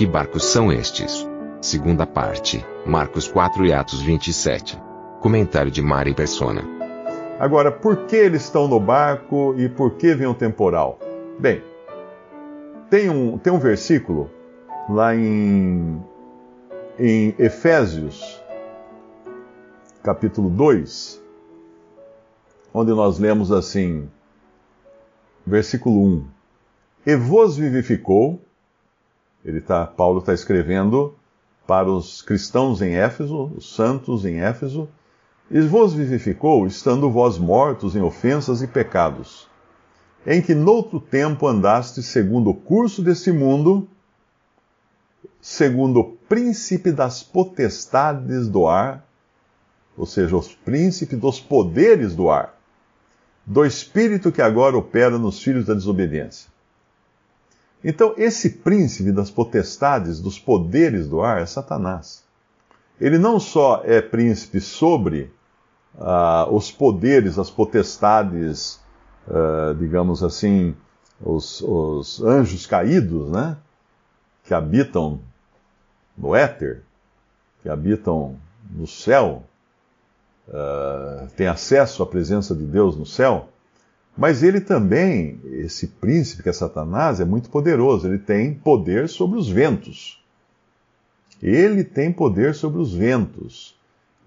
Que barcos são estes? Segunda parte, Marcos 4 e Atos 27. Comentário de Mari Persona. Agora, por que eles estão no barco e por que vem o temporal? Bem, tem um, tem um versículo lá em, em Efésios, capítulo 2, onde nós lemos assim, versículo 1: E vos vivificou, ele tá, Paulo está escrevendo para os cristãos em Éfeso, os santos em Éfeso, e vos vivificou, estando vós mortos em ofensas e pecados, em que noutro tempo andaste segundo o curso deste mundo, segundo o príncipe das potestades do ar, ou seja, os príncipes dos poderes do ar, do espírito que agora opera nos filhos da desobediência. Então, esse príncipe das potestades, dos poderes do ar, é Satanás. Ele não só é príncipe sobre uh, os poderes, as potestades, uh, digamos assim, os, os, anjos caídos, né? Que habitam no éter, que habitam no céu, uh, têm acesso à presença de Deus no céu. Mas ele também, esse príncipe que é Satanás, é muito poderoso. Ele tem poder sobre os ventos. Ele tem poder sobre os ventos.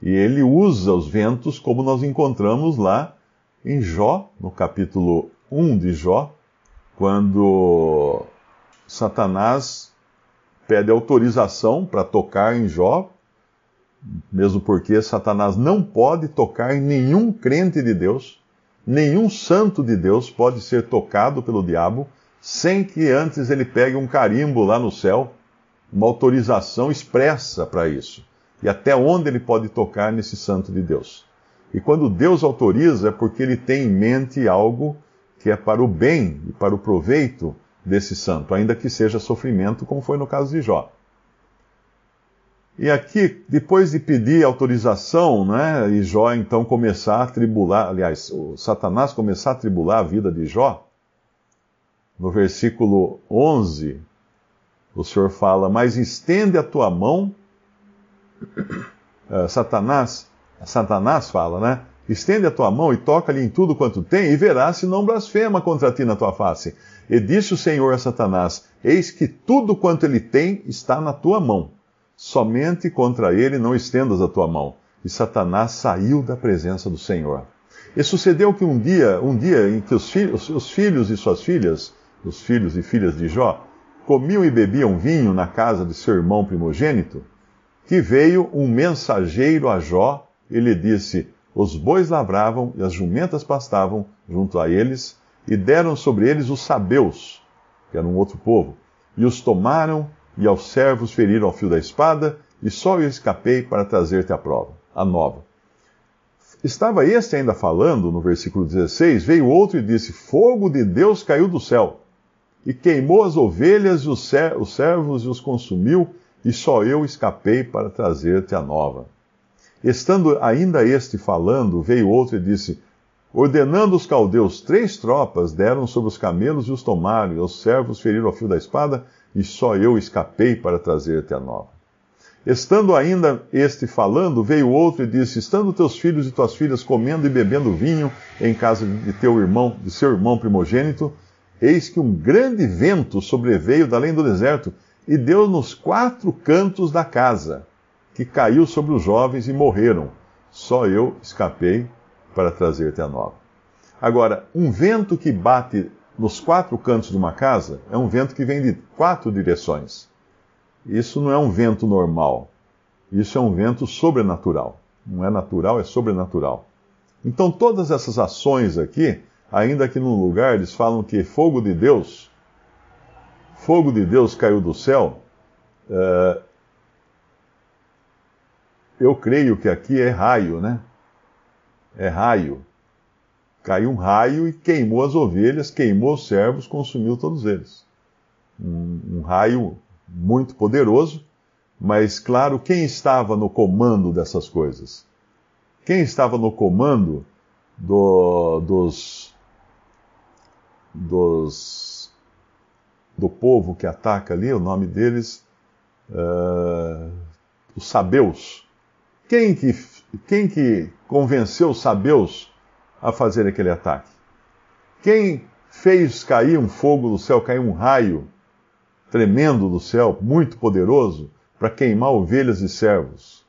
E ele usa os ventos como nós encontramos lá em Jó, no capítulo 1 de Jó, quando Satanás pede autorização para tocar em Jó, mesmo porque Satanás não pode tocar em nenhum crente de Deus nenhum santo de Deus pode ser tocado pelo diabo sem que antes ele pegue um carimbo lá no céu, uma autorização expressa para isso. E até onde ele pode tocar nesse santo de Deus. E quando Deus autoriza, é porque ele tem em mente algo que é para o bem e para o proveito desse santo, ainda que seja sofrimento, como foi no caso de Jó. E aqui, depois de pedir autorização, né, e Jó então começar a tribular, aliás, o Satanás começar a tribular a vida de Jó, no versículo 11, o Senhor fala: Mas estende a tua mão, uh, Satanás, Satanás fala, né? Estende a tua mão e toca-lhe em tudo quanto tem, e verás se não blasfema contra ti na tua face. E disse o Senhor a Satanás: Eis que tudo quanto ele tem está na tua mão somente contra ele não estendas a tua mão. E Satanás saiu da presença do Senhor. E sucedeu que um dia, um dia em que os filhos, os filhos e suas filhas, os filhos e filhas de Jó, comiam e bebiam vinho na casa de seu irmão primogênito, que veio um mensageiro a Jó e lhe disse: Os bois lavravam e as jumentas pastavam junto a eles, e deram sobre eles os sabeus, que era um outro povo, e os tomaram e aos servos feriram ao fio da espada, e só eu escapei para trazer-te a prova, a nova. Estava este ainda falando, no versículo 16, veio outro e disse: Fogo de Deus caiu do céu, e queimou as ovelhas e os servos e os consumiu, e só eu escapei para trazer-te a nova. Estando ainda este falando, veio outro e disse: Ordenando os caldeus três tropas, deram sobre os camelos e os tomaram, e os servos feriram ao fio da espada, e só eu escapei para trazer-te a nova. Estando ainda este falando, veio outro e disse: Estando teus filhos e tuas filhas comendo e bebendo vinho em casa de teu irmão, de seu irmão primogênito, eis que um grande vento sobreveio da além do deserto e deu nos quatro cantos da casa, que caiu sobre os jovens e morreram. Só eu escapei para trazer-te a nova. Agora, um vento que bate nos quatro cantos de uma casa é um vento que vem de quatro direções. Isso não é um vento normal. Isso é um vento sobrenatural. Não é natural, é sobrenatural. Então, todas essas ações aqui, ainda que num lugar eles falam que fogo de Deus fogo de Deus caiu do céu, uh, eu creio que aqui é raio, né? É raio. Caiu um raio e queimou as ovelhas, queimou os servos, consumiu todos eles. Um, um raio muito poderoso, mas claro, quem estava no comando dessas coisas? Quem estava no comando do, dos, dos, do povo que ataca ali, o nome deles, uh, os sabeus. Quem que, quem que convenceu os sabeus a fazer aquele ataque? Quem fez cair um fogo do céu, cair um raio tremendo do céu, muito poderoso, para queimar ovelhas e servos?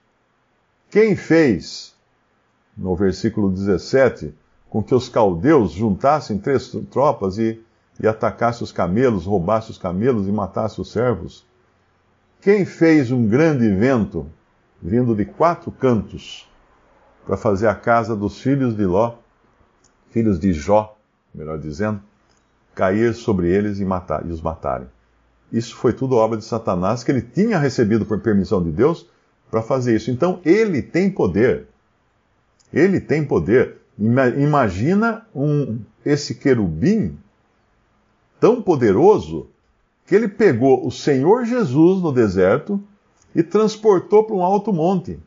Quem fez, no versículo 17, com que os caldeus juntassem três tropas e, e atacassem os camelos, roubassem os camelos e matassem os servos? Quem fez um grande vento vindo de quatro cantos para fazer a casa dos filhos de Ló, filhos de Jó, melhor dizendo, cair sobre eles e, matar, e os matarem? Isso foi tudo obra de Satanás, que ele tinha recebido por permissão de Deus para fazer isso. Então ele tem poder. Ele tem poder. Imagina um, esse querubim tão poderoso que ele pegou o Senhor Jesus no deserto e transportou para um alto monte.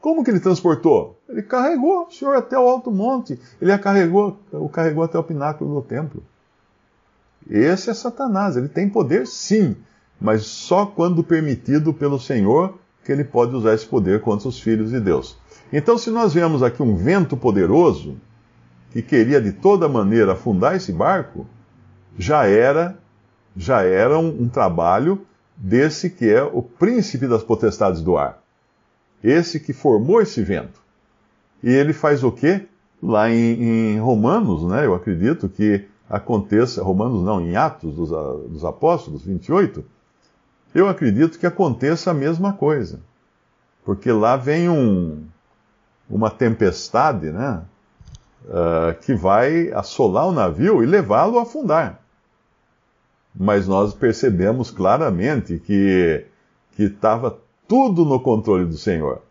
Como que ele transportou? Ele carregou o Senhor até o alto monte. Ele a carregou, o carregou até o pináculo do templo. Esse é Satanás. Ele tem poder, sim, mas só quando permitido pelo Senhor que ele pode usar esse poder contra os filhos de Deus. Então, se nós vemos aqui um vento poderoso que queria de toda maneira afundar esse barco, já era já era um, um trabalho desse que é o príncipe das potestades do ar. Esse que formou esse vento. E ele faz o quê? Lá em, em Romanos, né? Eu acredito que aconteça, Romanos não, em Atos dos, dos Apóstolos, 28, eu acredito que aconteça a mesma coisa. Porque lá vem um, uma tempestade, né? Uh, que vai assolar o navio e levá-lo a afundar. Mas nós percebemos claramente que estava tudo no controle do Senhor.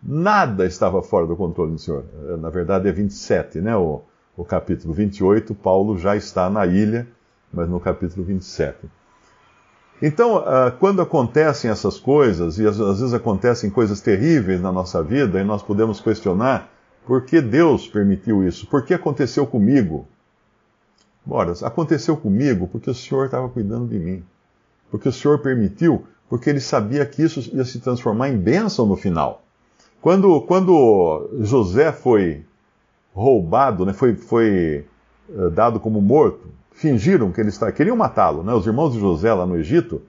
Nada estava fora do controle do Senhor. Na verdade é 27, né? O, o capítulo 28, Paulo já está na ilha, mas no capítulo 27. Então, uh, quando acontecem essas coisas, e às, às vezes acontecem coisas terríveis na nossa vida, e nós podemos questionar por que Deus permitiu isso? Por que aconteceu comigo? Bora, aconteceu comigo porque o Senhor estava cuidando de mim. Porque o Senhor permitiu, porque ele sabia que isso ia se transformar em bênção no final. Quando, quando José foi roubado, né, foi, foi uh, dado como morto, fingiram que ele estava. queriam matá-lo. Né? Os irmãos de José lá no Egito,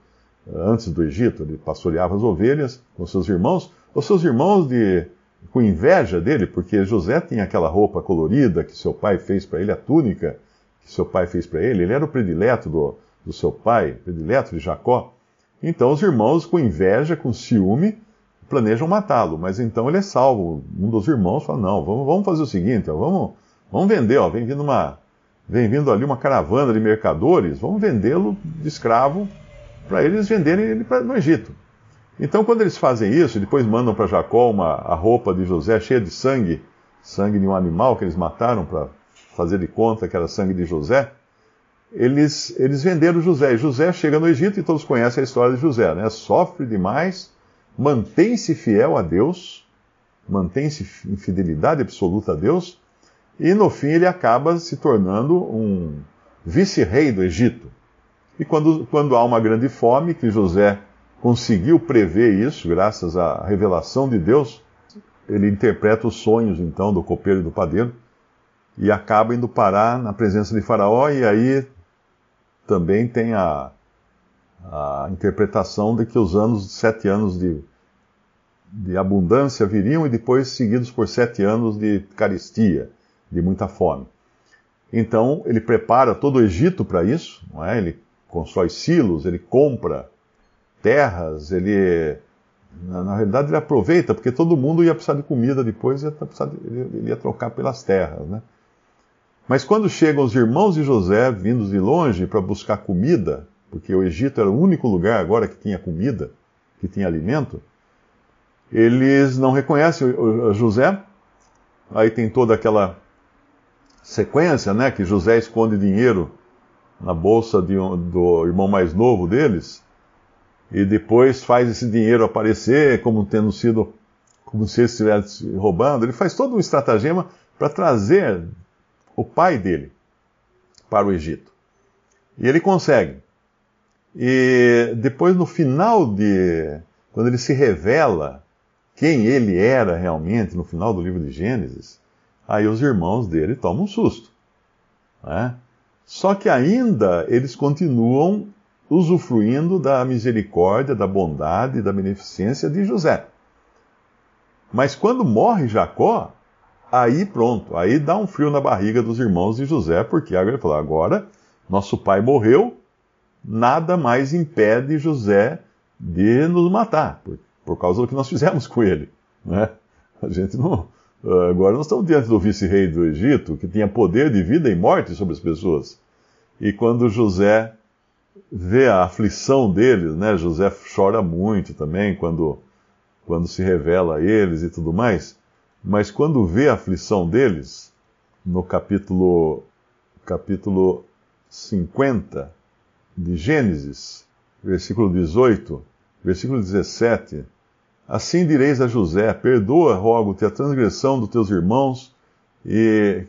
antes do Egito, ele pastoreava as ovelhas com seus irmãos. Os seus irmãos de, com inveja dele, porque José tinha aquela roupa colorida que seu pai fez para ele, a túnica que seu pai fez para ele. Ele era o predileto do, do seu pai, predileto de Jacó. Então os irmãos, com inveja, com ciúme, planejam matá-lo. Mas então ele é salvo. Um dos irmãos fala: não, vamos, vamos fazer o seguinte, ó, vamos, vamos vender, ó, vem vindo uma vem vindo ali uma caravana de mercadores, vamos vendê-lo de escravo para eles venderem ele no Egito. Então, quando eles fazem isso, depois mandam para Jacó uma, a roupa de José cheia de sangue, sangue de um animal que eles mataram para fazer de conta que era sangue de José, eles, eles venderam José. José chega no Egito e todos conhecem a história de José, né? Sofre demais, mantém-se fiel a Deus, mantém-se em fidelidade absoluta a Deus, e no fim ele acaba se tornando um vice-rei do Egito. E quando, quando há uma grande fome, que José conseguiu prever isso, graças à revelação de Deus, ele interpreta os sonhos então do copeiro e do padeiro e acaba indo parar na presença de Faraó, e aí também tem a, a interpretação de que os anos, sete anos de, de abundância viriam e depois seguidos por sete anos de carestia de muita fome. Então ele prepara todo o Egito para isso, não é? ele constrói silos, ele compra terras, ele. Na, na, realidade ele aproveita, porque todo mundo ia precisar de comida depois, ia precisar de, ele ia trocar pelas terras. Né? Mas quando chegam os irmãos de José, vindos de longe para buscar comida, porque o Egito era o único lugar agora que tinha comida, que tinha alimento, eles não reconhecem José. Aí tem toda aquela sequência, né, que José esconde dinheiro na bolsa um, do irmão mais novo deles, e depois faz esse dinheiro aparecer como tendo sido, como se estivesse roubando. Ele faz todo um estratagema para trazer o pai dele para o Egito. E ele consegue. E depois, no final de. Quando ele se revela quem ele era realmente, no final do livro de Gênesis, aí os irmãos dele tomam um susto. Né? Só que ainda eles continuam usufruindo da misericórdia, da bondade e da beneficência de José. Mas quando morre Jacó, aí pronto, aí dá um frio na barriga dos irmãos de José, porque agora ele falou: agora nosso pai morreu, nada mais impede José de nos matar, por, por causa do que nós fizemos com ele. Né? A gente não. Agora nós estamos diante do vice-rei do Egito, que tinha poder de vida e morte sobre as pessoas. E quando José vê a aflição deles, né? José chora muito também quando, quando se revela a eles e tudo mais. Mas quando vê a aflição deles, no capítulo, capítulo 50 de Gênesis, versículo 18, versículo 17, assim direis a José: Perdoa, rogo-te, a transgressão dos teus irmãos e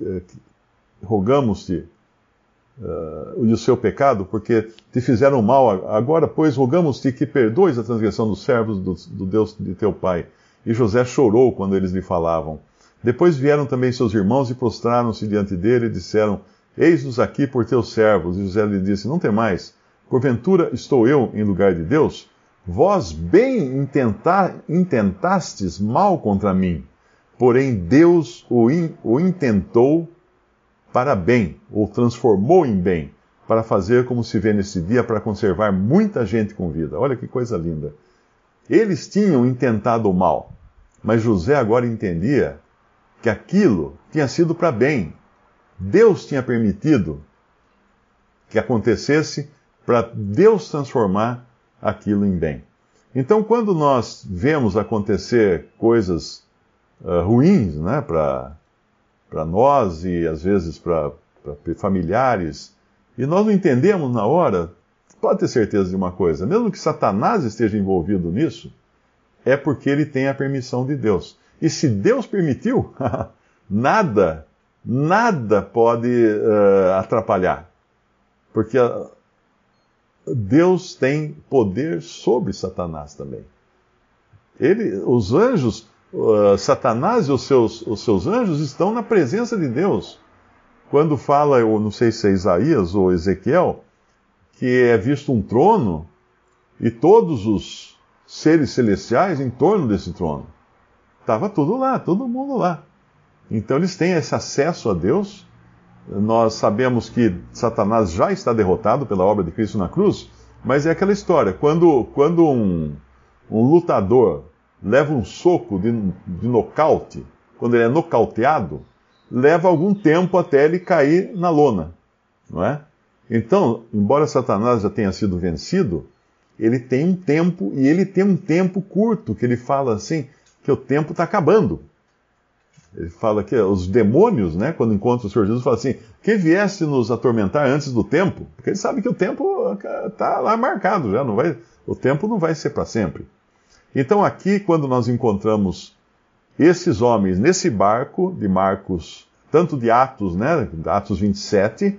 eh, rogamos-te uh, o seu pecado, porque te fizeram mal. Agora, pois, rogamos-te que perdoes a transgressão dos servos do, do Deus de teu pai. E José chorou quando eles lhe falavam. Depois vieram também seus irmãos e prostraram-se diante dele e disseram: Eis-nos aqui por teus servos. E José lhe disse: Não temais, porventura estou eu em lugar de Deus? Vós bem intenta, intentastes mal contra mim, porém Deus o, in, o intentou para bem, ou transformou em bem, para fazer como se vê nesse dia, para conservar muita gente com vida. Olha que coisa linda. Eles tinham intentado o mal, mas José agora entendia que aquilo tinha sido para bem, Deus tinha permitido que acontecesse para Deus transformar aquilo em bem. Então, quando nós vemos acontecer coisas uh, ruins né, para nós e às vezes para familiares, e nós não entendemos na hora, pode ter certeza de uma coisa: mesmo que Satanás esteja envolvido nisso, é porque ele tem a permissão de Deus. E se Deus permitiu, nada nada pode uh, atrapalhar. Porque uh, Deus tem poder sobre Satanás também. Ele, os anjos, uh, Satanás e os seus, os seus anjos estão na presença de Deus. Quando fala, eu não sei se é Isaías ou Ezequiel, que é visto um trono e todos os seres celestiais em torno desse trono. Estava tudo lá, todo mundo lá. Então eles têm esse acesso a Deus. Nós sabemos que Satanás já está derrotado pela obra de Cristo na cruz, mas é aquela história: quando, quando um, um lutador leva um soco de, de nocaute, quando ele é nocauteado, leva algum tempo até ele cair na lona, não é? Então, embora Satanás já tenha sido vencido, ele tem um tempo, e ele tem um tempo curto, que ele fala assim, que o tempo está acabando. Ele fala que os demônios, né, quando encontram o Senhor Jesus, falam assim: que viesse nos atormentar antes do tempo, porque ele sabe que o tempo está lá marcado já, não vai, o tempo não vai ser para sempre. Então aqui, quando nós encontramos esses homens nesse barco de Marcos, tanto de Atos, né, Atos 27,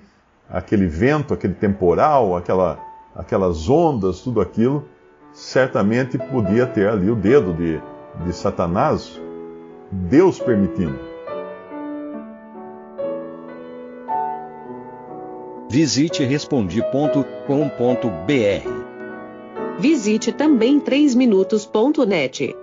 aquele vento, aquele temporal, aquela, aquelas ondas, tudo aquilo, certamente podia ter ali o dedo de, de Satanás Deus permitindo. Visite respondi.com.br. Visite também 3minutos.net.